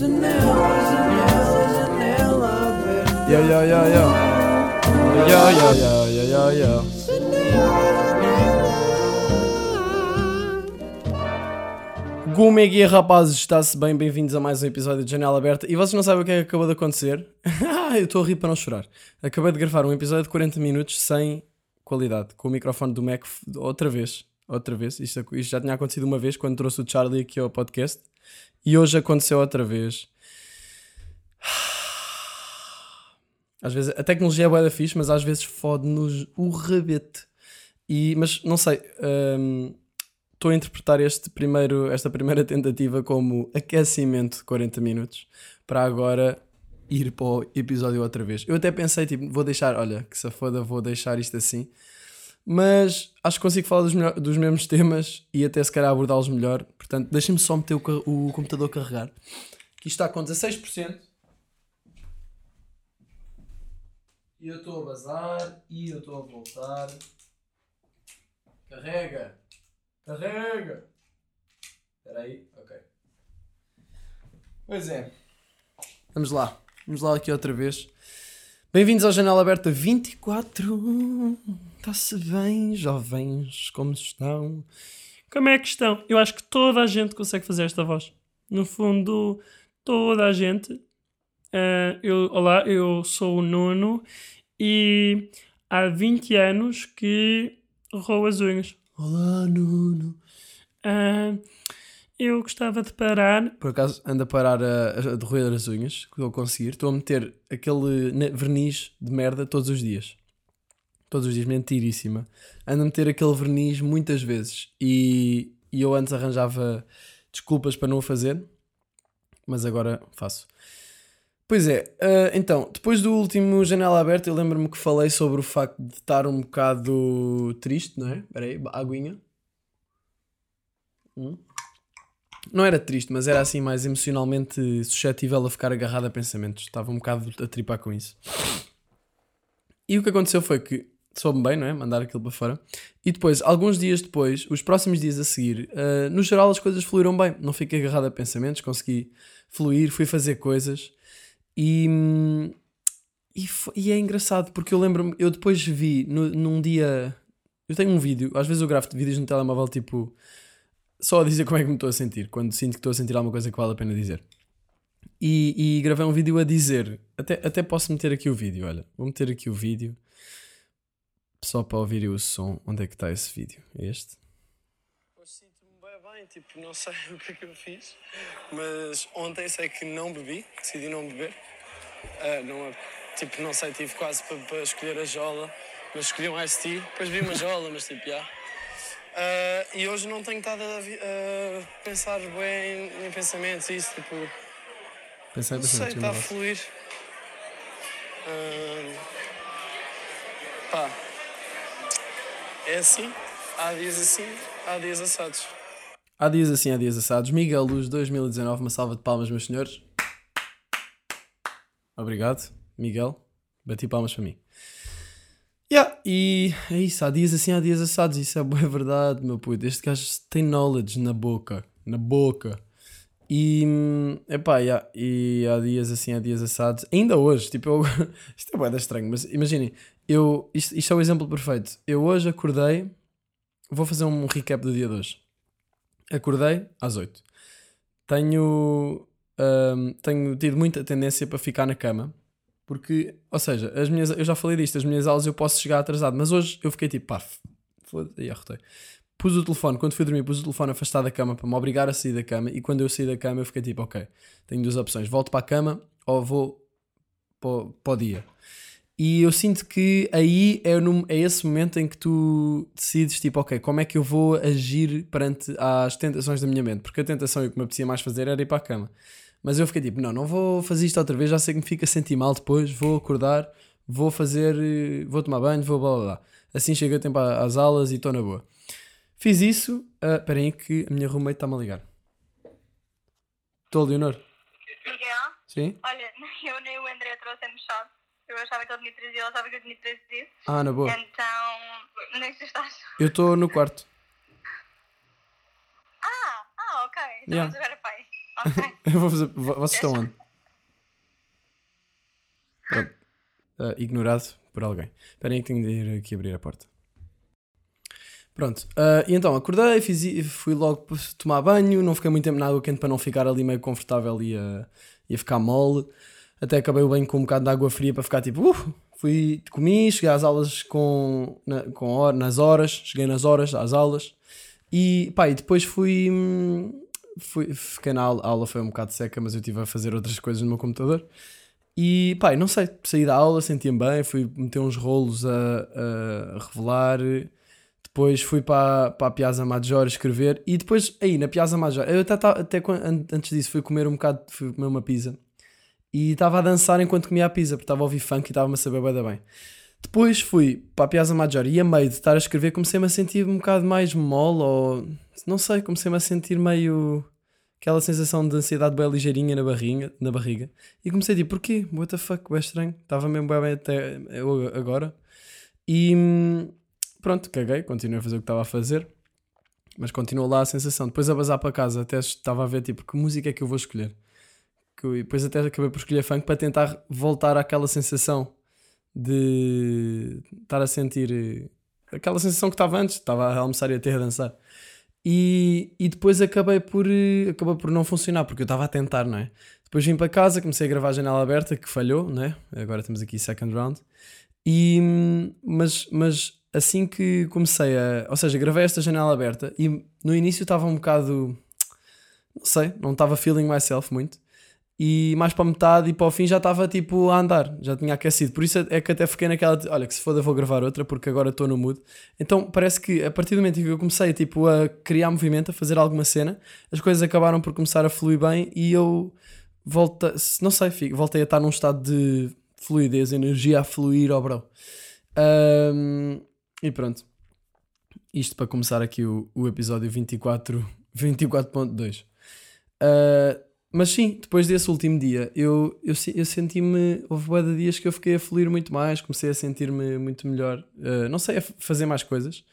Yo, yo, yo, yo. Yo, yo, yo, yo, yo, yo. Como é que é, rapazes? Está-se bem? Bem-vindos a mais um episódio de Janela Aberta. E vocês não sabem o que é que acabou de acontecer? Eu estou a rir para não chorar. Acabei de gravar um episódio de 40 minutos sem qualidade, com o microfone do Mac outra vez. Outra vez. Isto, isto já tinha acontecido uma vez quando trouxe o Charlie aqui ao podcast. E hoje aconteceu outra vez. Às vezes a tecnologia é bué da fixe, mas às vezes fode-nos o rabete. E, mas não sei, hum, estou a interpretar este primeiro, esta primeira tentativa como aquecimento de 40 minutos para agora ir para o episódio outra vez. Eu até pensei, tipo, vou deixar, olha, que se foda, vou deixar isto assim. Mas acho que consigo falar dos, melhor- dos mesmos temas e até se calhar abordá-los melhor. Portanto, deixem-me só meter o, o computador carregar. Que está com 16%. E eu estou a bazar e eu estou a voltar. Carrega! Carrega! Espera aí, ok. Pois é. Vamos lá. Vamos lá aqui outra vez. Bem-vindos ao Janela Aberta 24. Está-se bem, jovens? Como estão? Como é que estão? Eu acho que toda a gente consegue fazer esta voz. No fundo, toda a gente. Ah, eu, olá, eu sou o Nuno e há 20 anos que roo as unhas. Olá, Nuno. Ah, eu gostava de parar. Por acaso ando a parar a, a de roer as unhas, que a conseguir. Estou a meter aquele verniz de merda todos os dias. Todos os dias, mentiríssima. Ando a meter aquele verniz muitas vezes. E, e eu antes arranjava desculpas para não o fazer, mas agora faço. Pois é, ah, então, depois do último Janela Aberta, eu lembro-me que falei sobre o facto de estar um bocado triste, não é? Espera aí, aguinha. Hum. Não era triste, mas era assim mais emocionalmente suscetível a ficar agarrado a pensamentos. Estava um bocado a tripar com isso. E o que aconteceu foi que soube bem, não é? Mandar aquilo para fora. E depois, alguns dias depois, os próximos dias a seguir, ah, no geral as coisas fluíram bem. Não fiquei agarrado a pensamentos, consegui fluir, fui fazer coisas. E, e, fo- e é engraçado porque eu lembro-me, eu depois vi no- num dia. Eu tenho um vídeo, às vezes eu gravo vídeos no telemóvel tipo só a dizer como é que me estou a sentir, quando sinto que estou a sentir alguma coisa que vale a pena dizer. E, e gravei um vídeo a dizer, até, até posso meter aqui o vídeo, olha, vou meter aqui o vídeo só para ouvirem o som. Onde é que está esse vídeo? É este? Hoje sinto-me bem, bem, tipo, não sei o que é que eu fiz, mas ontem sei que não bebi, decidi não beber. Ah, não, tipo, não sei, tive quase para, para escolher a jola, mas escolhi um iced tea, depois vi uma jola, mas tipo, já. Ah, e hoje não tenho estado a, a pensar bem em, em pensamentos e isso, tipo, Pensei, não sei, está a fluir. Ah, pá, é assim, há dias assim, há dias assados. Há dias assim, há dias assados. Miguel Luz 2019, uma salva de palmas, meus senhores. Obrigado, Miguel. Bati palmas para mim. E é isso, há dias assim, há dias assados. Isso é boa verdade, meu puto. Este gajo tem knowledge na boca. Na boca. E, hum, epá, yeah, e há dias assim, há dias assados. Ainda hoje, tipo, eu, isto é da estranho, mas imaginem, eu, isto, isto é o exemplo perfeito. Eu hoje acordei, vou fazer um recap do dia de hoje. Acordei às 8. Tenho, hum, tenho tido muita tendência para ficar na cama. Porque, ou seja, as minhas, eu já falei disto, as minhas aulas eu posso chegar atrasado, mas hoje eu fiquei tipo, pá, foda-se, e arrotei. Pus o telefone, quando fui dormir, pus o telefone afastado da cama para me obrigar a sair da cama. E quando eu saí da cama, eu fiquei tipo, ok, tenho duas opções: volto para a cama ou vou para, para o dia. E eu sinto que aí é, no- é esse momento em que tu decides, tipo, ok, como é que eu vou agir perante as tentações da minha mente? Porque a tentação e o que me apetecia mais fazer era ir para a cama. Mas eu fiquei tipo, não, não vou fazer isto outra vez, já sei que me fica a sentir mal depois, vou acordar, vou fazer, eh, vou tomar banho, vou blá blá blá. Assim chega tempo às aulas e estou na boa. Fiz isso, aí que a minha roommate está-me a ligar. Estou, Leonor? Miguel, Sim? olha, eu nem o André trouxemos chave. Eu achava que ele tinha 13 e ele achava que eu tinha 13 dias. Ah, na boa. Então, onde é que tu estás? Eu estou no quarto. Ah, ah, ok. Então Yeah. vamos agora pai. Ok. Eu vou fazer. vo- Vocês estão onde? Pronto. Ah, ignorado por alguém. Esperem aí que tenho de ir aqui abrir a porta. Pronto. ah, e então acordei, fiz, fui logo tomar banho, não fiquei muito tempo na água quente para não ficar ali meio confortável e a, e a ficar mole. Até acabei o banho com um bocado de água fria para ficar tipo, uh, fui, comi, cheguei às aulas com, na- com hora, nas horas, cheguei nas horas às aulas e pá, e depois fui, hum, fui fiquei na aula, a aula foi um bocado seca, mas eu estive a fazer outras coisas no meu computador. E pá, não sei, saí da aula, senti-me bem, fui meter uns rolos a, a revelar, depois fui para, para a Piazza Maggiore escrever. E depois aí na Piazza Maggiore, eu até, até antes disso fui comer um bocado, fui comer uma pizza. E estava a dançar enquanto comia a pizza, porque estava a ouvir funk e estava-me a saber bem. Depois fui para a Piazza Maggiore e a meio de estar a escrever comecei-me a sentir um bocado mais mole ou não sei, comecei-me a sentir meio aquela sensação de ansiedade bem ligeirinha na barriga, na barriga. E comecei a dizer, porquê? What the fuck, é estranho. Estava mesmo bem, até eu agora. E hum, pronto, caguei, continuei a fazer o que estava a fazer. Mas continuou lá a sensação. Depois a bazar para casa, até estava a ver tipo, que música é que eu vou escolher. E depois até acabei por escolher funk para tentar voltar àquela sensação de estar a sentir eh, aquela sensação que estava antes, estava a almoçar e até a dançar. E, e depois acabei por, eh, acabou por não funcionar, porque eu estava a tentar, não é? Depois vim para casa, comecei a gravar a janela aberta, que falhou, não é? Agora temos aqui second round. E, mas, mas assim que comecei a. Ou seja, gravei esta janela aberta e no início estava um bocado. Não sei, não estava feeling myself muito. E mais para metade e para o fim já estava tipo a andar, já tinha aquecido. Por isso é que até fiquei naquela. Olha, que se foda, vou gravar outra porque agora estou no mood. Então parece que a partir do momento em que eu comecei tipo, a criar movimento, a fazer alguma cena, as coisas acabaram por começar a fluir bem e eu volta, não sei, fico- voltei a estar num estado de fluidez, energia a fluir, ó bro. Ahm, e pronto. Isto para começar aqui o, o episódio 24, 24.2. Ah, mas sim, depois desse último dia, eu, eu, eu senti-me. Houve bué de dias que eu fiquei a fluir muito mais, comecei a sentir-me muito melhor. Ah, não sei, a fazer mais coisas.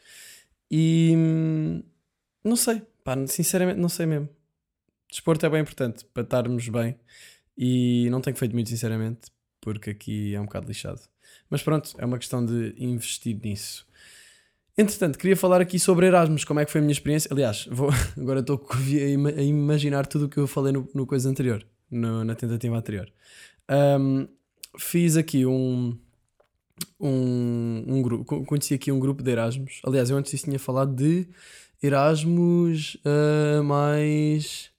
E. hum, Não sei, pá, sinceramente, não sei mesmo. Desporto é bem importante para estarmos bem e não tenho feito muito, sinceramente, porque aqui é um bocado lixado. Mas pronto, é uma questão de investir nisso. Entretanto, queria falar aqui sobre Erasmus, como é que foi a minha experiência. Aliás, vou, agora estou a ima- a imaginar tudo o que eu falei no, no coisa anterior, no- na tentativa anterior. Ahm, fiz aqui um, um, um grupo, co- conheci aqui um grupo de Erasmus. Aliás, eu antes disso tinha falado de Erasmus ah, mais.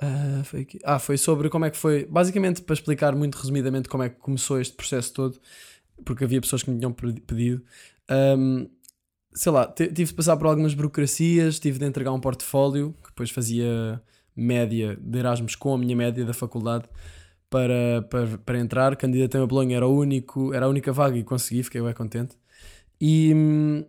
ah, foi, aqui- ah, foi sobre como é que foi. Basicamente, para explicar muito resumidamente como é que começou este processo todo, porque havia pessoas que me tinham pedi- pedido. Ahm, sei lá, ti- tive de passar por algumas burocracias, tive de entregar um portfólio, que depois fazia média de Erasmus com a minha média da faculdade para, para, para entrar. Candidatei a Bolonha, era, o único, era a única vaga e consegui, fiquei bem contente. E,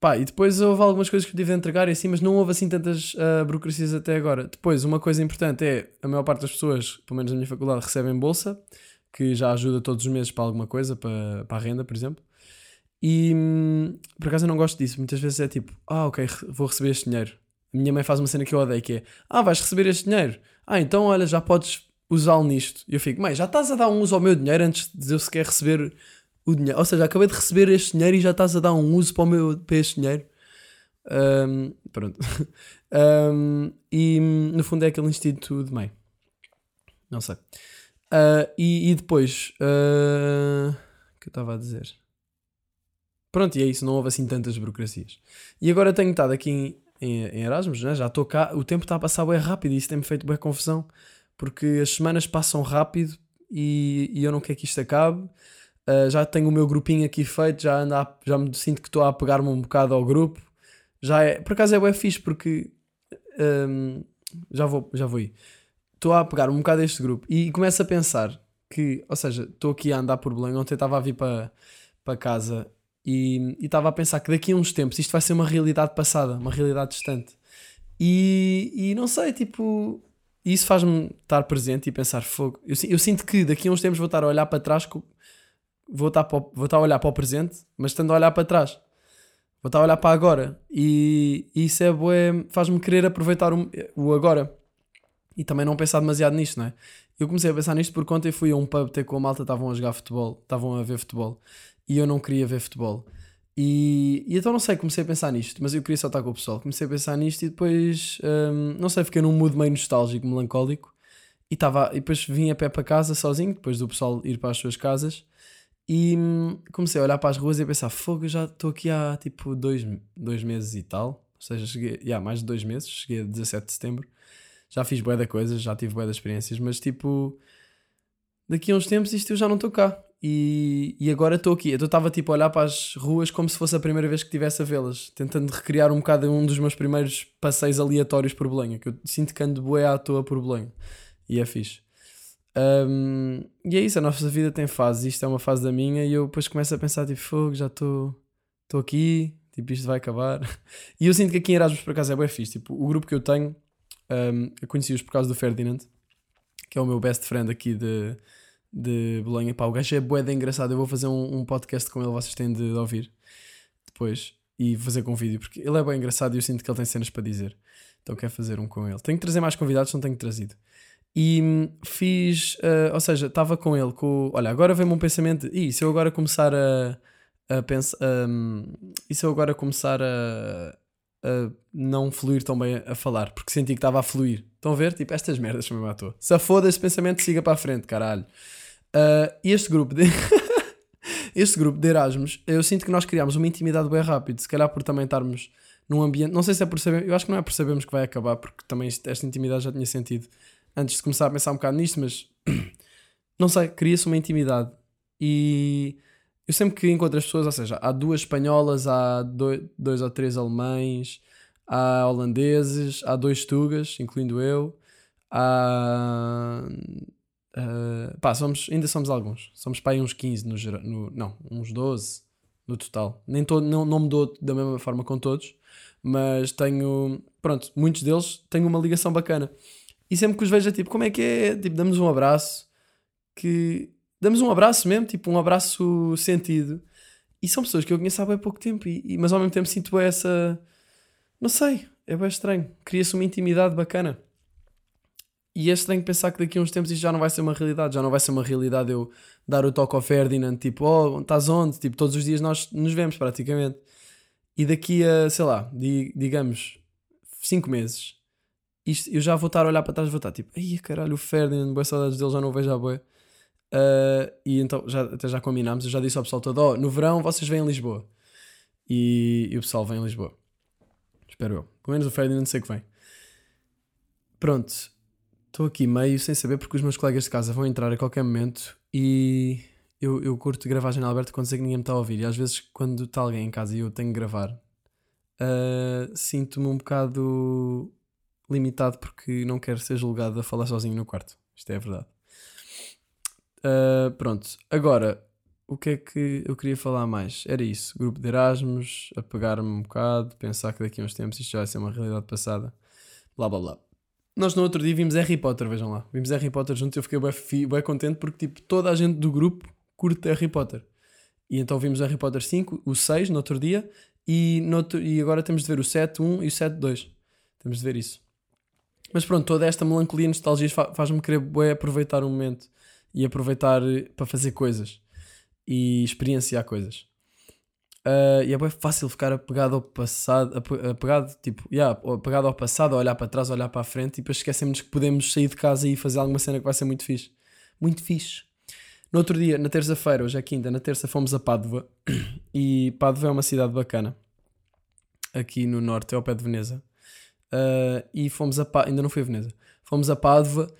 pá, e depois houve algumas coisas que tive de entregar e assim, mas não houve assim tantas ah, burocracias até agora. Depois, uma coisa importante é, a maior parte das pessoas, pelo menos na minha faculdade, recebem bolsa, que já ajuda todos os meses para alguma coisa, para, para a renda, por exemplo. E hum, por acaso eu não gosto disso. Muitas vezes é tipo, ah, ok, vou receber este dinheiro. A minha mãe faz uma cena que eu odeio, que é, ah, vais receber este dinheiro. Ah, então olha, já podes usá-lo nisto. E eu fico, mãe, já estás a dar um uso ao meu dinheiro antes de eu sequer receber o dinheiro. Ou seja, acabei de receber este dinheiro e já estás a dar um uso para, o meu, para este dinheiro. Hum, pronto. Hum, e hum, no fundo é aquele instinto de mãe. Não sei. Ah, e, e depois, ah, o que eu estava a dizer? Pronto, e é isso, não houve assim tantas burocracias. E agora tenho estado aqui em, em, em Erasmus, né? já estou cá, o tempo está a passar bem rápido e isso tem-me feito bem confusão, porque as semanas passam rápido e, e eu não quero que isto acabe. Ah, já tenho o meu grupinho aqui feito, já, ando a- já me sinto que estou a apegar-me um bocado ao grupo. Já é, por acaso é bem fixe porque hum, já, vou, já vou ir. Estou a pegar um bocado a este grupo e começo a pensar que, ou seja, estou aqui a andar por Belém, ontem estava a vir para, para casa e e estava a pensar que daqui a uns tempos isto vai ser uma realidade passada, uma realidade distante. E, e não sei, tipo, isso faz-me estar presente e pensar fogo. Eu, eu sinto que daqui a uns tempos vou estar a olhar para trás, vou estar, para vou estar a olhar para o presente, mas estando a olhar para trás. Vou estar a olhar para agora. E, e isso é bué, faz-me querer aproveitar o, o agora. e também não pensar demasiado nisto, não é? Eu comecei a pensar nisto porque ontem fui a um pub ter com a malta, estavam a jogar futebol, estavam a ver futebol e eu não queria ver futebol. E, e então não sei, comecei a pensar nisto, mas eu queria só estar com o pessoal. Comecei a pensar nisto e depois, hum, não sei, fiquei num mood meio nostálgico, melancólico. E, tava, e depois vim a pé para casa sozinho, depois do pessoal ir para as suas casas. E hum, comecei a olhar para as ruas e a pensar: fogo, eu já estou aqui há tipo dois, dois meses e tal. Ou seja, cheguei, yeah, mais de dois meses, cheguei a 17 de setembro. Já fiz bué da coisas, já tive bué das experiências, mas tipo, daqui a uns tempos isto eu já não estou cá. E, e agora estou aqui. Eu estava tipo a olhar para as ruas como se fosse a primeira vez que estivesse a vê-las, tentando recriar um bocado um dos meus primeiros passeios aleatórios por Belém, que eu sinto que ando bué à toa por Belém. E é fixe. Um, e é isso, a nossa vida tem fases. Isto é uma fase da minha e eu depois começo a pensar, tipo, fogo, já estou aqui, tipo, isto vai acabar. E eu sinto que aqui em Erasmus, por acaso, é bem fixe. Tipo, o grupo que eu tenho, um, eu conheci-os por causa do Ferdinand, que é o meu best friend aqui de, de Bolonha. Pá, o gajo é bué de engraçado. Eu vou fazer um, um, podcast com ele, vocês têm de ouvir depois e fazer com vídeo, porque ele é bem engraçado e eu sinto que ele tem cenas para dizer. Então quero fazer um com ele. Tenho que trazer mais convidados, não tenho trazido. E hum, fiz, uh, ou seja, estava com ele, com, olha, agora vem-me um pensamento, e se eu agora começar a, a pensar, um, e se eu agora começar a, a não fluir tão bem a, a falar, porque senti que estava a fluir. Estão a ver? Tipo, estas merdas me matou. Se foda esse pensamento, siga para a frente, caralho. Uh, este grupo de... este grupo de Erasmus, eu sinto que nós criámos uma intimidade bem rápido, se calhar por também estarmos num ambiente, não sei se é por saber, eu acho que não é por sabermos que vai acabar, porque também esta intimidade já tinha sentido antes de começar a pensar um bocado nisto, mas não sei, cria-se uma intimidade. E eu sempre que encontro as pessoas, ou seja, há duas espanholas, há dois, dois ou três alemães, há holandeses, há dois tugas, incluindo eu, há. Uh, pá, somos, ainda somos alguns. Somos pá, uns 15 no, no Não, uns 12 no total. Nem todo, não, não me dou da mesma forma com todos, mas tenho. Pronto, muitos deles têm uma ligação bacana. E sempre que os vejo, é tipo, como é que é? Tipo, damos um abraço. Que. Damos um abraço mesmo, tipo, um abraço sentido. E são pessoas que eu conheço há bem pouco tempo, e, e mas ao mesmo tempo sinto essa. Não sei, é bem estranho. Cria-se uma intimidade bacana. E é estranho pensar que daqui a uns tempos isto já não vai ser uma realidade. Já não vai ser uma realidade eu dar o toque ao Ferdinand, tipo, oh, estás onde? Tipo, todos os dias nós nos vemos praticamente. E daqui a, sei lá, digamos, 5 meses, isto, eu já vou estar a olhar para trás e vou estar tipo, ai caralho, o Ferdinand, boas saudades dele, já não o vejo à boia. Uh, e então já, até já combinámos, eu já disse ao pessoal todo: oh, no verão vocês vêm a Lisboa. E, e, o pessoal vem a Lisboa. Espero eu. Pelo menos o Ferdinand sei que vem. Pronto, estou aqui meio sem saber porque os meus colegas de casa vão entrar a qualquer momento e eu, eu curto gravar a janela aberta quando sei que ninguém me está a ouvir. E às vezes, quando está alguém em casa e eu tenho que gravar, uh, sinto-me um bocado limitado porque não quero ser julgado a falar sozinho no quarto. Isto é verdade. Uh, pronto, agora o que é que eu queria falar mais? Era isso: grupo de Erasmus, apegar-me um bocado, pensar que daqui a uns tempos isto já vai ser uma realidade passada, blá blá blá. Nós no outro dia vimos Harry Potter, vejam lá. Vimos Harry Potter juntos e eu fiquei bem, bem contente porque tipo, toda a gente do grupo curte Harry Potter. E então vimos Harry Potter 5, o 6 no outro dia e, no outro, e agora temos de ver o 7 1 e o 7 2. Temos de ver isso. Mas pronto, toda esta melancolia e nostalgia faz-me querer bué, aproveitar o momento e aproveitar eh, para fazer coisas e experienciar coisas. Uh, e é bem fácil ficar apegado ao passado, apegado, tipo, yeah, apegado ao passado, a olhar para trás, a olhar para a frente e depois esquecemos que podemos sair de casa e fazer alguma cena que vai ser muito fixe. Muito fixe. No outro dia, na terça-feira, hoje é quinta, na terça fomos a Pádua e Pádua é uma cidade bacana aqui no norte, ao pé de Veneza. Uh, e fomos a Pádua, ainda não fui a Veneza, fomos a Pádua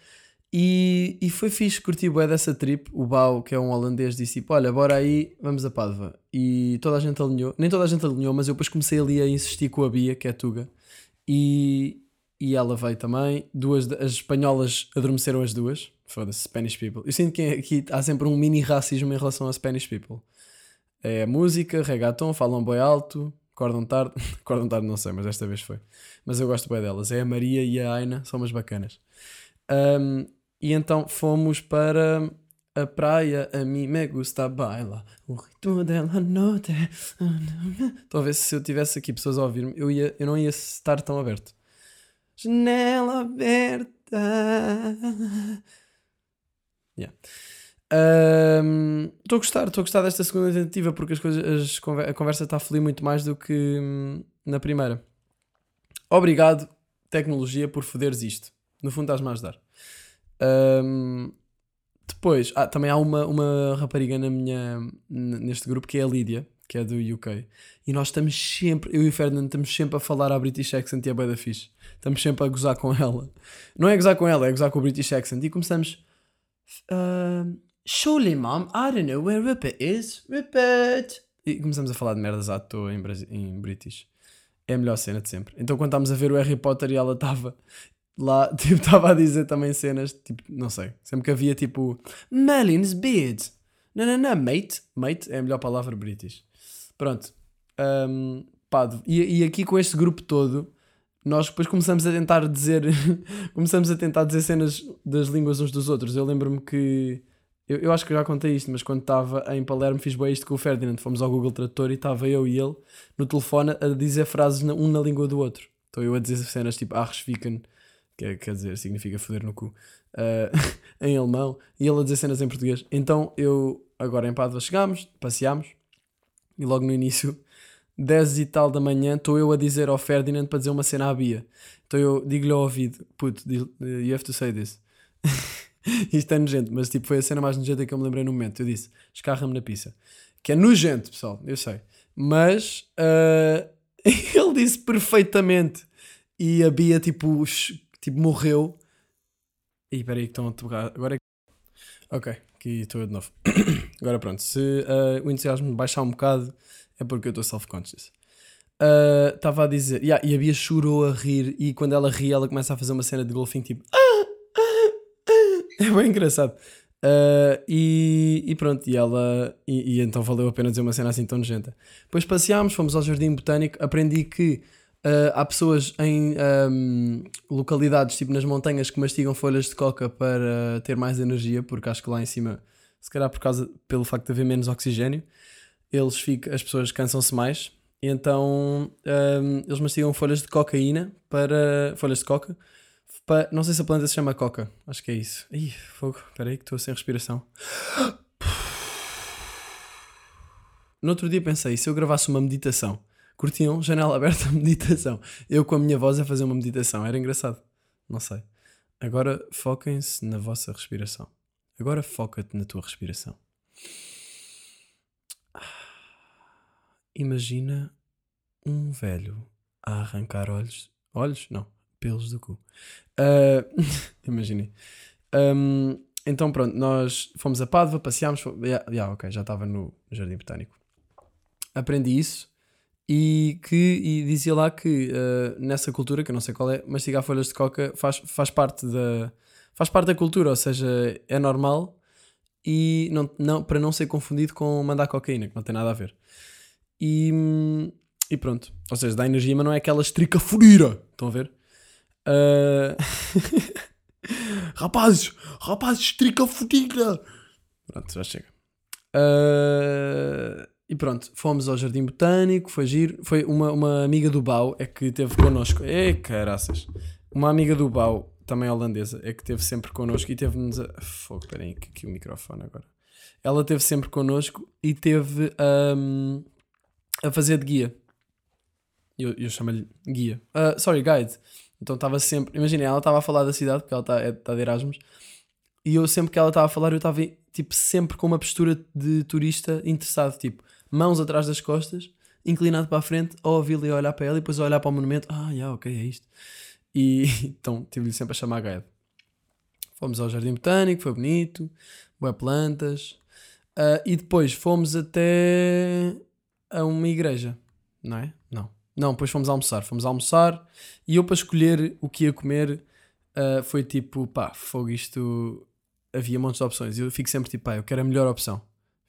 e, e foi fixe, curti bué dessa trip. O Bau, que é um holandês, disse tipo: Olha, bora aí, vamos a Pádua. E toda a gente alinhou, nem toda a gente alinhou, mas eu depois comecei ali a insistir com a Bia, que é Tuga, e, e ela veio também. Duas, as espanholas adormeceram as duas. Foda-se, Spanish people. Eu sinto que aqui há sempre um mini racismo em relação a Spanish people. É música, reggaeton, falam bem alto, acordam tarde. acordam tarde, não sei, mas desta vez foi. Mas eu gosto bem delas. É a Maria e a Aina, são umas bacanas. Um, e então fomos para a praia. A mim me gusta baila. O ritmo dela noite. Talvez se eu tivesse aqui pessoas a ouvir-me, eu, ia, eu não ia estar tão aberto. Janela aberta. Yeah. Estou a gostar, estou a gostar desta segunda tentativa porque as coisas, as a conversa está a fluir muito mais do que hum, na primeira. Obrigado, tecnologia, por foderes isto. No fundo, estás-me a ajudar. Ahm, depois, ah, também há uma, uma rapariga na minha, neste grupo que é a Lídia, que é do UK. E nós estamos sempre, eu e o Ferdinand, estamos sempre a falar à British Accent e a da fixe. Estamos sempre a gozar com ela. Não é gozar com ela, é gozar com o British Accent. E começamos. "Um, surely, mom, I don't know where Rupert is. Rupert! E começamos a falar de merdas à toa em, em British. É a melhor cena de sempre. Então, quando estávamos a ver o Harry Potter e ela estava lá, tipo, estava a dizer também cenas, tipo, não sei. Sempre que havia tipo, Merlin's beard. Não, não, não, mate. Mate é a melhor palavra British. Pronto. Um, pá, e, e aqui com este grupo todo, nós depois começamos a tentar dizer começamos a tentar dizer cenas das línguas uns dos outros. Eu lembro-me que eu, eu acho que já contei isto, mas quando estava em Palermo fiz bem isto com o Ferdinand. Fomos ao Google Tradutor e estava eu e ele no telefone a dizer frases na- um na língua do outro. Então eu a dizer cenas tipo Arresfiken, que é- quer dizer, significa foder no cu, ah, em alemão, e ele a dizer cenas em português. Então eu, agora em Pádua, chegámos, passeámos, e logo no início 10 e tal da manhã, estou eu a dizer ao Ferdinand para dizer uma cena à Bia. Então eu digo-lhe ao ouvido, puto, di- you have to say this. Isto é nojento, mas tipo, foi a cena mais nojenta que eu me lembrei no momento. Eu disse, escarra-me na pizza. Que é nojento, pessoal, eu sei. Mas ah, ele disse perfeitamente. E a Bia, tipo, tipo morreu. E espera aí que estão a tocar. Agora é. Ok, aqui estou eu de novo. Agora pronto, se ah, o entusiasmo baixar um bocado, é porque eu estou self-conscious. Ah, Estava a dizer, yeah, e a Bia chorou a rir, e quando ela ri, ela começa a fazer uma cena de golfinho tipo. É bem engraçado. Ah, e, e pronto, e ela. E, e então valeu a pena dizer uma cena assim tão nojenta. Depois passeámos, fomos ao Jardim Botânico, aprendi que ah, há pessoas em ahm, localidades, tipo nas montanhas, que mastigam folhas de coca para ter mais energia, porque acho que lá em cima, se calhar por causa, pelo facto de haver menos oxigênio, eles ficam, as pessoas cansam-se mais. E então ahm, eles mastigam folhas de cocaína para. folhas de coca. pa- não sei se a planta se chama coca. Acho que é isso. Ih, fogo. Espera aí que estou sem respiração. No outro dia pensei, se eu gravasse uma meditação, curtiam, janela aberta, meditação. Eu com a minha voz a fazer uma meditação. Era engraçado. Não sei. Agora foquem-se na vossa respiração. Agora foca-te na tua respiração. Imagina um velho a arrancar olhos. Olhos? Não. Pelos do cu. Ah, Imaginei. Ahm, então pronto, nós fomos a Pádua, passeámos. fo- Yeah, yeah, ok, já estava no Jardim Botânico. Aprendi isso e que e dizia lá que ah, nessa cultura, que eu não sei qual é, mastigar folhas de coca faz, faz parte da faz parte da cultura, ou seja, é normal e não, não, para não ser confundido com mandar cocaína, que não tem nada a ver. E, e pronto. Ou seja, dá energia, mas não é aquela estrica furira. Estão a ver? Ah, rapazes, rapazes, estrica furira. Pronto, já chega. Ah, e pronto, fomos ao Jardim Botânico, foi giro. Foi uma, uma amiga do Bau, é que teve connosco. É caraças. Uma amiga do Bau, também holandesa, é que teve sempre connosco e teve-nos a. Fogo, peraí, que aqui o microfone agora. Ela teve sempre connosco e teve ahm, a fazer de guia. Eu, eu chamo-lhe guia. Ah, sorry, guide. Então estava sempre. Imagina, ela estava a falar da cidade, porque ela está é, tá de Erasmus. E eu sempre que ela estava a falar, eu estava tipo, sempre com uma postura de turista interessado, tipo, mãos atrás das costas, inclinado para a frente, a ouvi-la e a olhar para ela, e depois a olhar para o monumento. Ah, yeah, ok, é isto. E então tive-lhe sempre a chamar guide. Fomos ao Jardim Botânico, foi bonito, boas plantas. Ah, e depois fomos até a uma igreja, não é? Não. Não, depois fomos almoçar. Fomos almoçar e eu para escolher o que ia comer ah, foi tipo, pá, fogo isto. Havia montes de opções. Eu fico sempre tipo, pá, eu quero a melhor opção.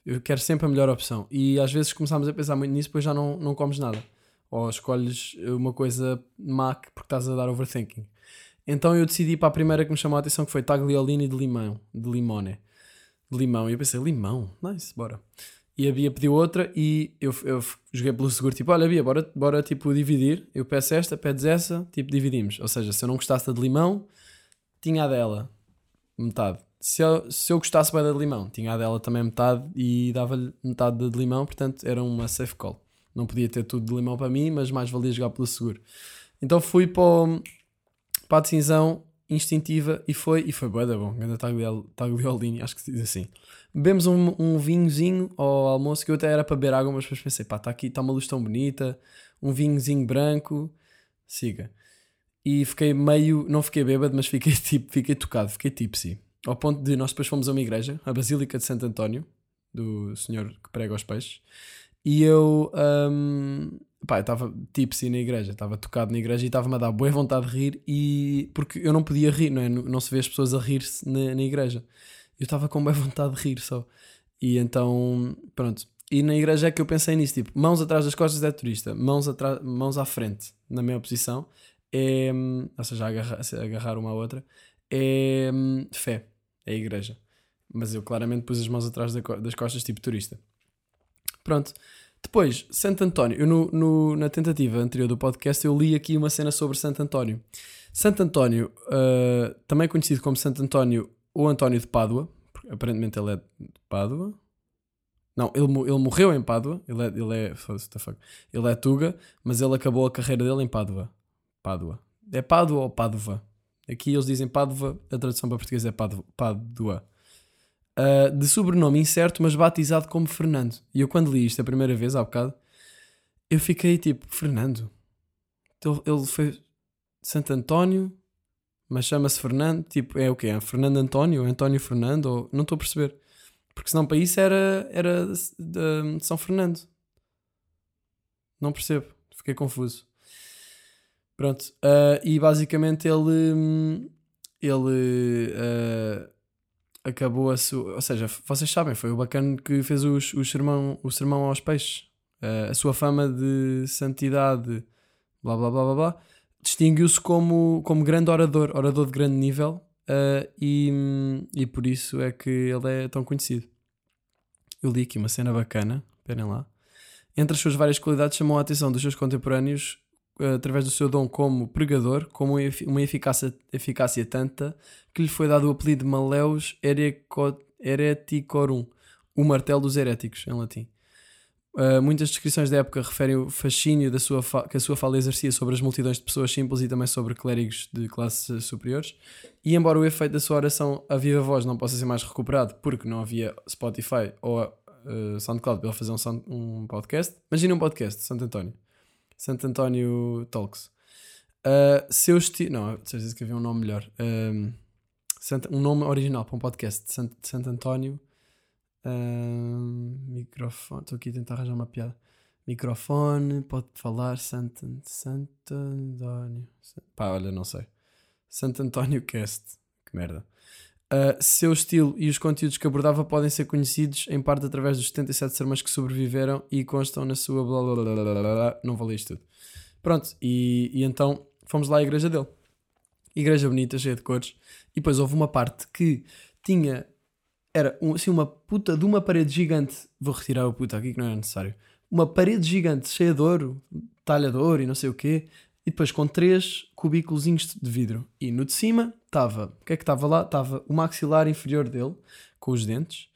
Eu quero sempre a melhor opção. E às vezes começámos a pensar muito nisso, depois já não, não comes nada. Ou escolhes uma coisa má que- porque estás a dar overthinking. Então eu decidi para a primeira que me chamou a atenção que foi tagliolini de limão, de limone. De limão. E eu pensei, limão? Nice, bora. E a Bia pediu outra e eu, eu joguei pelo seguro, tipo, olha Bia, bora, bora tipo dividir. Eu peço esta, pedes essa, tipo dividimos. Ou seja, se eu não gostasse da de limão, tinha a dela, metade. Se eu, se eu gostasse bem da de limão, tinha a dela também metade e dava-lhe metade da de limão, portanto era uma safe call. Não podia ter tudo de limão para mim, mas mais valia jogar pelo seguro. Então fui para, o- para a decisão instintiva e foi, e foi bué da bom. Ganda tagliol- tagliolini, acho que se diz assim. Bebemos um, um vinhozinho ao almoço que eu até era para beber água, mas depois pensei, pá, está aqui, está uma luz tão bonita, um vinhozinho branco, siga. E fiquei meio, não fiquei bêbado, mas fiquei tipo, fiquei tocado, fiquei tipsy. Ao ponto de nós depois fomos a uma igreja, a Basílica de Santo António, do senhor que prega aos peixes, e eu, hum, pá, eu estava tipsy na igreja, estava tocado na igreja e estava-me a dar boa vontade de rir, e porque eu não podia rir, não é? Não, se vê as pessoas a rir-se na, na igreja. Eu estava com boa vontade de rir só. E então, pronto. E na igreja é que eu pensei nisso, tipo, mãos atrás das costas é turista, mãos, atrás, mãos à frente, na minha posição, é, hum, ou seja, agarrar, agarrar uma à outra, é hum, fé, é a igreja. Mas eu claramente pus as mãos atrás das costas, tipo turista. Pronto. Depois, Santo António. Eu no, no- na tentativa anterior do podcast eu li aqui uma cena sobre Santo António. Santo António, ah, também conhecido como Santo António ou António de Pádua, porque aparentemente ele é de Pádua. Não, ele, ele morreu em Pádua. Ele é, ele é, ele é Tuga, mas ele acabou a carreira dele em Pádua. Pádua. É Pádua ou Pádua? Aqui eles dizem Pádua, a tradução para português é Pádua. Uh, de sobrenome incerto, mas batizado como Fernando. E eu, quando li isto a primeira vez, há bocado, eu fiquei tipo: Fernando. Ele, ele foi Santo António, mas chama-se Fernando. Tipo, é o quê? É Fernando António? António Fernando? Ou... Não estou a perceber. Porque senão para isso era, era de São Fernando. Não percebo. Fiquei confuso. Pronto. uh, e basicamente ele. Ele. uh, acabou a sua. Ou seja, vocês sabem, foi o bacana que fez os, o, sermão, o sermão aos peixes. Uh, a sua fama de santidade, blá blá blá blá blá, distinguiu-se como, como grande orador, orador de grande nível, uh, e, e por isso é que ele é tão conhecido. Eu li aqui uma cena bacana, esperem lá. Entre as suas várias qualidades, chamou a atenção dos seus contemporâneos através do seu dom como pregador, com uma efi- uma eficácia, eficácia tanta que lhe foi dado o apelido de Maleus Hereticorum, o martelo dos heréticos, em latim. Uh, muitas descrições da época referem o fascínio da sua que a sua fala exercia sobre as multidões de pessoas simples e também sobre clérigos de classes superiores. E embora o efeito da sua oração a viva voz não possa ser mais recuperado porque não havia Spotify ou uh, SoundCloud para ele fazer um, um podcast, imagina um podcast de Santo António. Santo António Talks. Uh, seu estilo. Não, de certeza que havia um nome melhor. Um, um nome original para um podcast de Sant- de Santo António. Um, microfone. Estou aqui a tentar arranjar uma piada. Microfone, pode falar. Santo, Santo António. Pá, olha, não sei. Santo António Cast. Que merda. Uh, seu estilo e os conteúdos que abordava podem ser conhecidos em parte através dos 77 sermões que sobreviveram e constam na sua blá blá blá blá blá blá, não ler isto tudo. Pronto, e, e então fomos lá à igreja dele. Igreja bonita, cheia de cores. E depois houve uma parte que tinha. Era um, assim uma puta de uma parede gigante. Vou retirar o puta aqui que não era necessário. Uma parede gigante cheia de ouro, talha de ouro e não sei o quê. E depois com três cubículos de vidro. E no de cima estava. O que é que estava lá? Estava o maxilar inferior dele, com os dentes.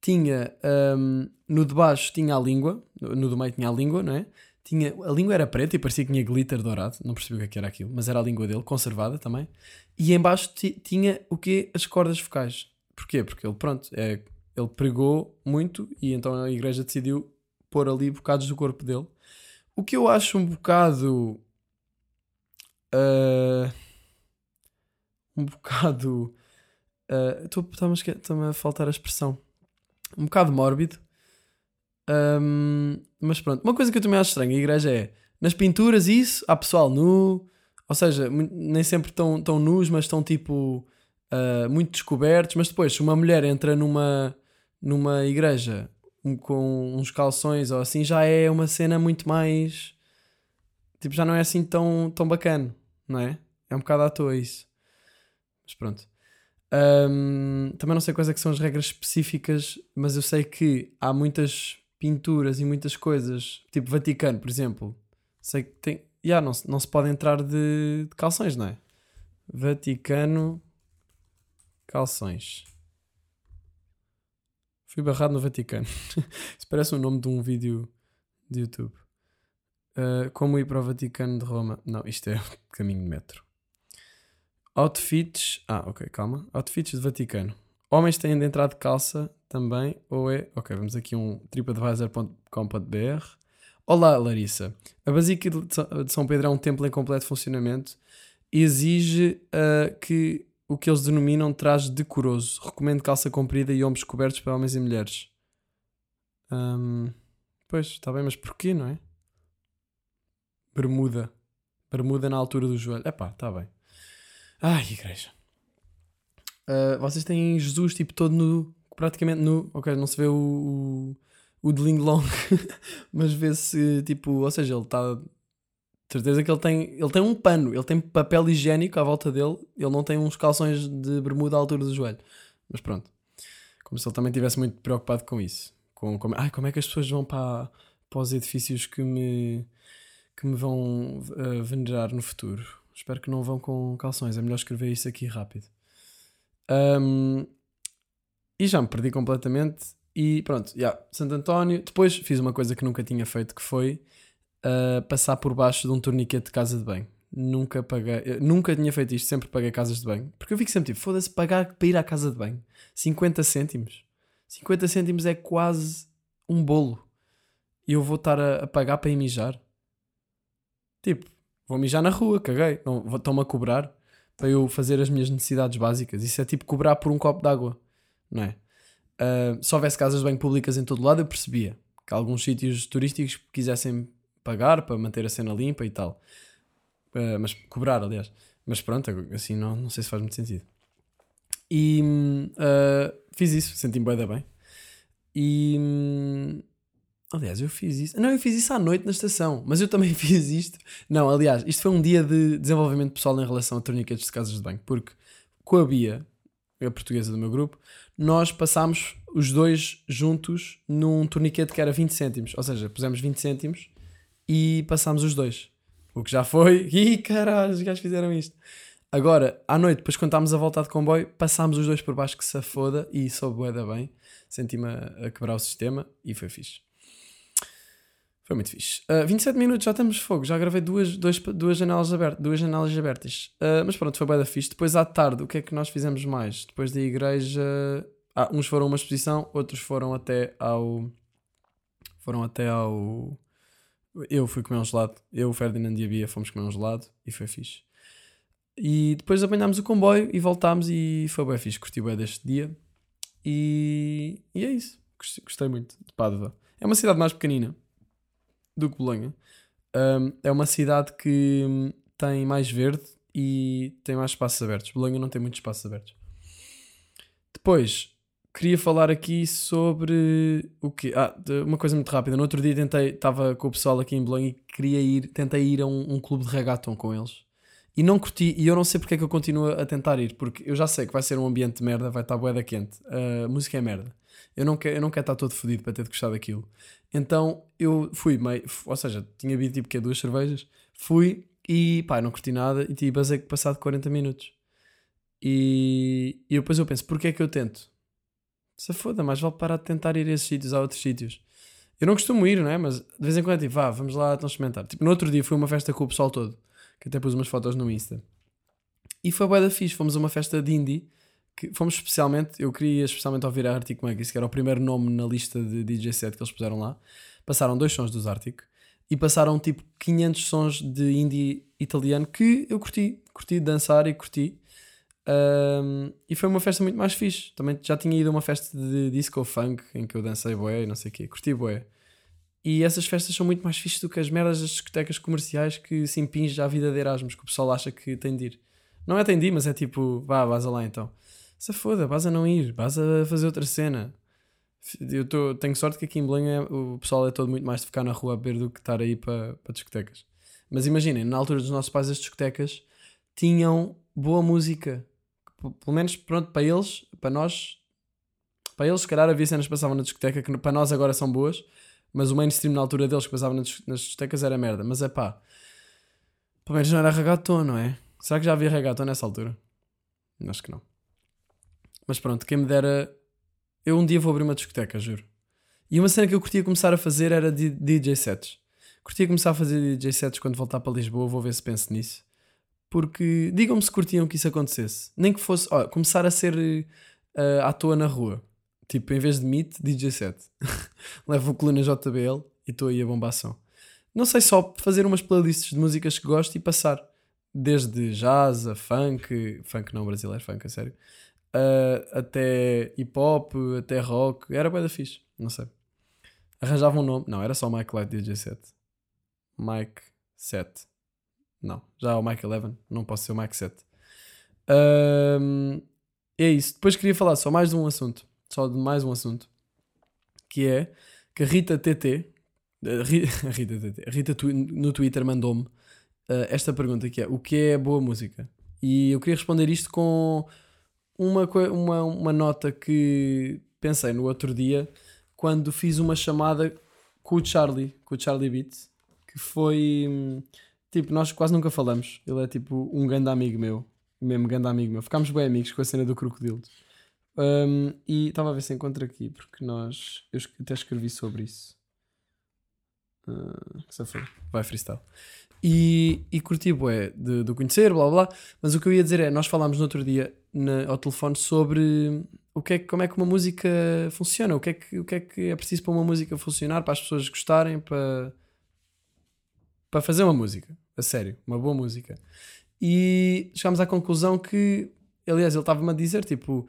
Tinha. hum, no de baixo tinha a língua. No do meio tinha a língua, não é? Tinha, a língua era preta e parecia que tinha glitter dourado. Não percebi o que é era aquilo, mas era a língua dele, conservada também. E em baixo ti- tinha o quê? As cordas vocais. Porquê? Porque ele, pronto, é, ele pregou muito e então a igreja decidiu pôr ali bocados do corpo dele. O que eu acho um bocado. Ah, um bocado. ah, estou- Está-me a faltar a expressão. Um bocado mórbido. Ahm, mas pronto, uma coisa que eu também acho estranha, a igreja é nas pinturas isso, há pessoal nu, ou seja, nem sempre estão tão nus, mas estão tipo ah, muito descobertos. Mas depois, se uma mulher entra numa, numa igreja um- com uns calções ou assim, já é uma cena muito mais tipo, já não é assim tão, tão bacana, não é? É um bocado à toa isso. Mas pronto. Ahm, também não sei quais é que são as regras específicas, mas eu sei que há muitas pinturas e muitas coisas, tipo Vaticano, por exemplo. Sei que tem. Yeah, não, não se pode entrar de, de calções, não é? Vaticano. calções. Fui barrado no Vaticano. Isso parece o nome de um vídeo de YouTube. Uh, como ir para o Vaticano de Roma? Não, isto é caminho de metro. Outfits. Ah, ok, calma. Outfits de Vaticano. Homens têm de entrar de calça também, ou é. Ok, vamos aqui um tripadvisor.com.br. Olá, Larissa. A Basílica de São Pedro é um templo em completo funcionamento e exige uh, que o que eles denominam traje decoroso. Recomendo calça comprida e ombros cobertos para homens e mulheres. Um, pois, está bem, mas porquê, não é? Bermuda. Bermuda na altura do joelho. Epá, está bem. Ai, igreja. Uh, vocês têm Jesus tipo todo nu, praticamente nu. Ok, não se vê o, o, o de Long, mas vê-se tipo, ou seja, ele está. Certeza que ele tem, ele tem um pano, ele tem papel higiênico à volta dele, ele não tem uns calções de bermuda à altura do joelho. Mas pronto, como se ele também estivesse muito preocupado com isso. Com, com, ai, como é que as pessoas vão para, para os edifícios que me, que me vão uh, venerar no futuro? Espero que não vão com calções, é melhor escrever isso aqui rápido. Um, e já me perdi completamente. E pronto, yeah, Santo António. Depois fiz uma coisa que nunca tinha feito, que foi uh, passar por baixo de um torniquete de casa de banho. Nunca paguei, nunca tinha feito isto, sempre paguei casas de banho. Porque eu fico sempre tipo, foda-se, pagar para ir à casa de banho 50 cêntimos. 50 cêntimos é quase um bolo. E eu vou estar a, a pagar para ir mijar. Tipo, vou mijar na rua, caguei. Estão-me a cobrar para eu fazer as minhas necessidades básicas. Isso é tipo cobrar por um copo de água, não é? Uh, se houvesse casas de banho públicas em todo lado, eu percebia que alguns sítios turísticos quisessem pagar para manter a cena limpa e tal. Uh, mas cobrar, aliás. Mas pronto, assim não, não sei se faz muito sentido. E uh, fiz isso, senti-me bem, bem. E Aliás, eu fiz isso. Não, eu fiz isso à noite na estação, mas eu também fiz isto. Não, aliás, isto foi um dia de desenvolvimento pessoal em relação a torniquetes de casas de banho, porque com a Bia, a portuguesa do meu grupo, nós passámos os dois juntos num torniquete que era 20 cêntimos. Ou seja, pusemos 20 cêntimos e passámos os dois. O que já foi. Ih, caralho, os gajos fizeram isto. Agora, à noite, depois quando estávamos a voltar de comboio, passámos os dois por baixo que se foda e soube bué bem. Senti-me a, a quebrar o sistema e foi fixe. Foi muito fixe. Uh, ah, 27 minutos, já de fogo. Já gravei duas, dois, duas, janelas, abertas, duas janelas abertas. Uh, mas pronto, foi bem da fixe. Depois à tarde, o que é que nós fizemos mais? Depois da igreja. Ah, uns foram a uma exposição, outros foram até ao. Foram até ao. Eu fui comer um gelado. Eu, o Ferdinand e a Bia fomos comer um gelado e foi fixe. E depois apanhámos o comboio e voltámos e foi bem fixe. Curti bem deste dia. E, e é isso. Gostei, gostei muito de Padova. É uma cidade mais pequenina do que Bolonha. Um, é uma cidade que tem mais verde e tem mais espaços abertos. Bolonha não tem muitos espaços abertos. Depois, queria falar aqui sobre o que Ah, uma coisa muito rápida. No outro dia tentei, estava com o pessoal aqui em Bolonha e queria ir, tentei ir a um, um clube de reggaeton com eles. E não curti, e eu não sei porque é que eu continuo a tentar ir, porque eu já sei que vai ser um ambiente de merda, vai estar boeda quente, a música é merda. Eu não quero, eu não quero estar todo fodido para ter de gostar daquilo. Então eu fui meio, ou seja, tinha bebido tipo que é duas cervejas, fui e pá, não curti nada e tipo, basei passado 40 minutos. E, e depois eu penso, porquê é que eu tento? Se foda, mais vale parar de tentar ir a esses sítios, a outros sítios. Eu não costumo ir, não é? Mas de vez em quando, tipo, vá, vamos lá então experimentar. Tipo, no outro dia fui a uma festa com o pessoal todo, que até pus umas fotos no Insta. E foi bué da fixe, fomos a uma festa de indie que fomos especialmente, eu queria especialmente ouvir a Arctic Monkeys, que era o primeiro nome na lista de DJ set que eles puseram lá. Passaram dois sons dos Arctic e passaram tipo 500 sons de indie italiano que eu curti, curti dançar e curti. Um, e foi uma festa muito mais fixe. Também já tinha ido a uma festa de disco funk em que eu dancei boé e não sei o quê, curti boé. E essas festas são muito mais fixes do que as merdas das discotecas comerciais que se impinge à vida de Erasmus, que o pessoal acha que tem de ir. Não é tem de ir, mas é tipo, vá, vaza lá então. Se foda, vas a não ir, vas a fazer outra cena. Eu tô, tenho sorte que aqui em Belém é, o pessoal é todo muito mais de ficar na rua a beber do que estar aí para, discotecas. Mas imaginem, na altura dos nossos pais, as discotecas tinham boa música. Pelo menos, pronto, para eles, para nós, para eles, se calhar havia cenas que passavam na discoteca que para nós agora são boas, mas o mainstream na altura deles que passavam nas discotecas era merda. Mas é pá, pelo menos não era reggaeton, não é? Será que já havia reggaeton nessa altura? Acho que não. Mas pronto, quem me dera. Eu um dia vou abrir uma discoteca, juro. E uma cena que eu curtia começar a fazer era de DJ sets. Curtia começar a fazer DJ sets quando voltar para Lisboa, vou ver se penso nisso. Porque digam-me se curtiam que isso acontecesse. Nem que fosse, ó, começar a ser uh, à toa na rua. Tipo, em vez de Meet, DJ set. Levo o coluna JBL e estou aí a bombação. Não sei, só fazer umas playlists de músicas que gosto e passar. Desde jazz a funk, funk não brasileiro, funk a sério, uh, até hip hop, até rock. Era bem da fixe, não sei. Arranjava um nome. Não, era só Mike Light DJ set. Mike 7. Não, já é o Mike 11, não posso ser o Mike 7. Um, é isso. Depois queria falar só mais de um assunto. Só de mais um assunto. Que é que a Rita TT, a Rita, TT, a Rita no Twitter mandou-me uh, esta pergunta que é o que é boa música? E eu queria responder isto com uma, uma, uma nota que pensei no outro dia quando fiz uma chamada com o Charlie, com o Charlie Beats, que foi tipo, nós quase nunca falamos. Ele é tipo um grande amigo meu, mesmo grande amigo meu. Ficámos bem amigos com a cena do crocodilo. Um, e estava a ver se encontro aqui, porque nós eu até escrevi sobre isso. Uh, que foi. Vai freestyle. E, e curti de, de conhecer, blá blá. Mas o que eu ia dizer é: nós falámos no outro dia na, ao telefone sobre o que é, como é que uma música funciona, o que, é que, o que é que é preciso para uma música funcionar, para as pessoas gostarem, para, para fazer uma música, a sério, uma boa música. E chegámos à conclusão que, aliás, ele estava-me a dizer: tipo,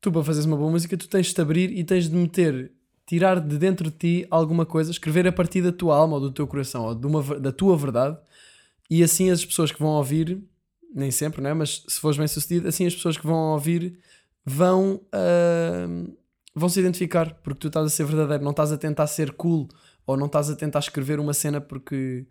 tu para fazeres uma boa música, tu tens de te abrir e tens de meter tirar de dentro de ti alguma coisa, escrever a partir da tua alma ou do teu coração ou de uma, da tua verdade, e assim as pessoas que vão ouvir, nem sempre, né? mas se fores bem sucedido, assim as pessoas que vão ouvir vão, uh, vão se identificar porque tu estás a ser verdadeiro, não estás a tentar ser cool ou não estás a tentar escrever uma cena porque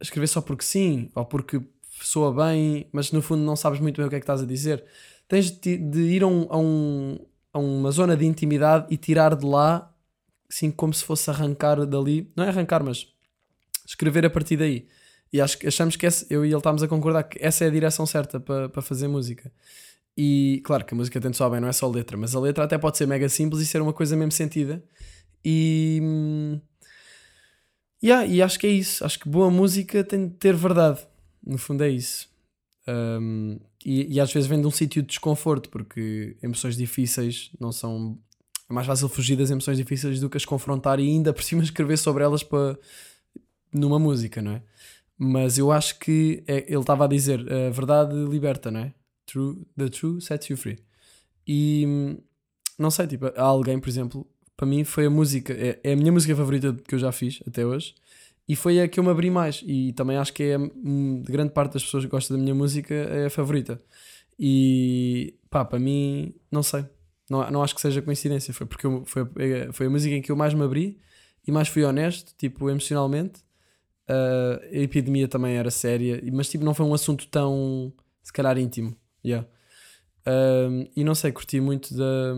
escrever só porque sim ou porque soa bem, mas no fundo não sabes muito bem o que é que estás a dizer. Tens de, de ir a um, a um a uma zona de intimidade e tirar de lá, assim como se fosse arrancar dali, não é arrancar, mas escrever a partir daí. E acho, achamos que eu e ele estamos a concordar que essa é a direção certa para, fazer música. E claro que a música tem de soar bem, não é só letra, mas a letra até pode ser mega simples e ser uma coisa mesmo sentida. E. Yeah, e acho que é isso. Acho que boa música tem de ter verdade. No fundo é isso. Um, e, e, às vezes vem de um sítio de desconforto, porque emoções difíceis não são. É mais fácil fugir das emoções difíceis do que as confrontar e ainda por cima escrever sobre elas para, numa música, não é? Mas eu acho que é, ele estava a dizer a verdade liberta, não é? True, the true sets you free. E não sei, tipo, há alguém, por exemplo, para mim foi a música, é, é a minha música favorita que eu já fiz até hoje e foi a que eu me abri mais. E também acho que é de grande parte das pessoas que gostam da minha música é a favorita. E pá, para mim, não sei. Não, não acho que seja coincidência. Foi porque eu, foi, foi a música em que eu mais me abri e mais fui honesto, tipo, emocionalmente. Uh, a epidemia também era séria, mas tipo, não foi um assunto tão, se calhar, íntimo. Yeah. Uh, e não sei, curti muito da,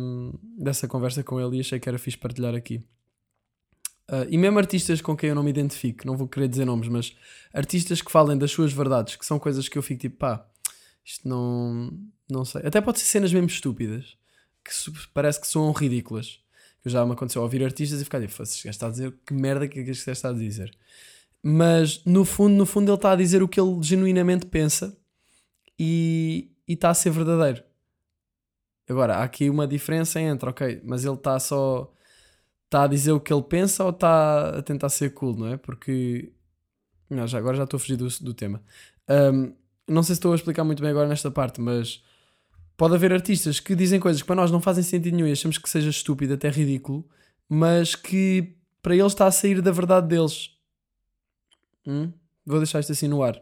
dessa conversa com ele e achei que era fixe partilhar aqui. Uh, e mesmo artistas com quem eu não me identifico, não vou querer dizer nomes, mas artistas que falem das suas verdades, que são coisas que eu fico tipo, pá, isto não. Não sei. Até pode ser cenas mesmo estúpidas, que parece que soam ridículas. Que já me aconteceu ouvir artistas e ficar tipo, gajo está a dizer que merda que este gajo está a dizer. Mas no fundo, no fundo, ele está a dizer o que ele genuinamente pensa e, e está a ser verdadeiro. Agora, há aqui uma diferença entre, ok, mas ele está só está a dizer o que ele pensa ou está a tentar ser cool, não é? Porque. Não, já, agora já estou a fugir do, do tema. Um, não sei se estou a explicar muito bem agora nesta parte, mas pode haver artistas que dizem coisas que para nós não fazem sentido nenhum e achamos que seja estúpido, até ridículo, mas que para eles está a sair da verdade deles. Hum? Vou deixar isto assim no ar.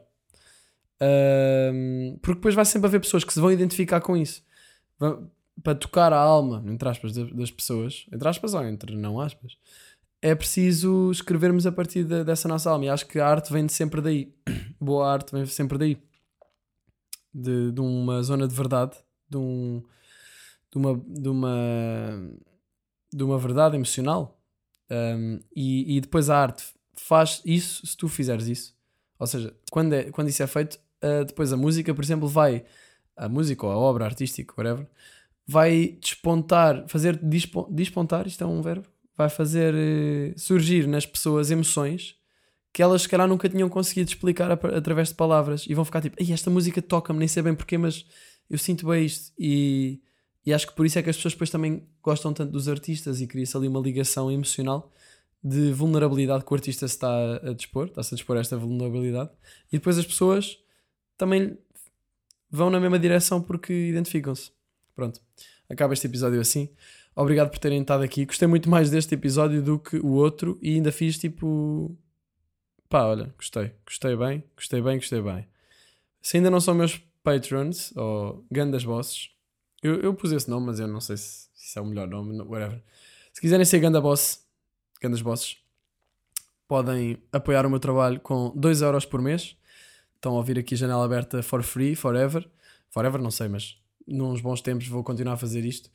Um, porque depois vai sempre haver pessoas que se vão identificar com isso para tocar a alma, entre aspas, das pessoas, entre aspas ou entre não aspas, é preciso escrevermos a partir de, dessa nossa alma. E acho que a arte vem sempre daí. Boa arte vem sempre daí. De, de uma zona de verdade, de, um, de, uma, de, uma, de uma verdade emocional. Um, e, e depois a arte faz isso se tu fizeres isso. Ou seja, quando, é, quando isso é feito, uh, depois a música, por exemplo, vai. A música ou a obra artística, whatever, vai despontar, fazer despontar, isto é um verbo, vai fazer eh, surgir nas pessoas emoções que elas se calhar nunca tinham conseguido explicar a- através de palavras e vão ficar tipo, Ei, esta música toca-me, nem sei bem porquê, mas eu sinto bem isto e, e acho que por isso é que as pessoas depois também gostam tanto dos artistas e cria-se ali uma ligação emocional de vulnerabilidade que o artista se está a, dispor, está-se a dispor a esta vulnerabilidade e depois as pessoas também vão na mesma direção porque identificam-se. Pronto, acaba este episódio assim. Obrigado por terem estado aqui. Gostei muito mais deste episódio do que o outro e ainda fiz tipo. Pá, olha, gostei. Gostei bem, gostei bem, gostei bem. Se ainda não são meus patrons ou gandas bosses, eu, eu pus esse nome, mas eu não sei se, se é o melhor nome, whatever. Se quiserem ser ganda boss, gandas bosses, podem apoiar o meu trabalho com 2€ euros por mês. Estão a ouvir aqui janela aberta for free, forever. Forever, não sei, mas nos bons tempos vou continuar a fazer isto.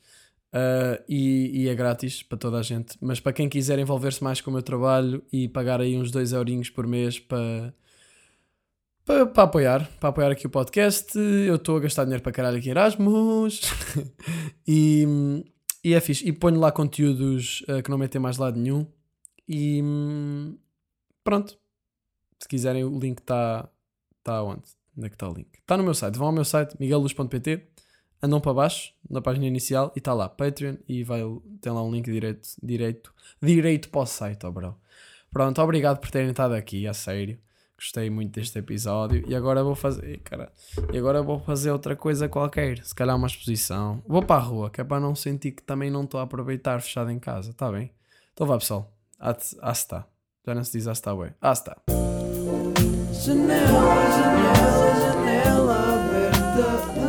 Uh, e, e é grátis para toda a gente. Mas para quem quiser envolver-se mais com o meu trabalho e pagar aí uns 2 eurinhos por mês para, para, para apoiar, para apoiar aqui o podcast, eu estou a gastar dinheiro para caralho aqui em Erasmus e, e é fixe. E ponho lá conteúdos uh, que não metem mais lado nenhum. E hum, pronto. Se quiserem, o link está Está onde? Onde é que está o link? Está no meu site. Vão ao meu site, miguelluz.pt, andam para baixo, na página inicial, e está lá, Patreon, e vai, tem lá um link direito, direito, direito para o site, oh bro. Pronto, obrigado por terem estado aqui, a sério. Gostei muito deste episódio. E agora vou fazer. Cara, e agora vou fazer outra coisa qualquer. Se calhar uma exposição. Vou para a rua, que é para não sentir que também não estou a aproveitar fechado em casa. Está bem? Então vá pessoal. Está. Já não se diz bem. Ah está. Janela, janela, janela aberta.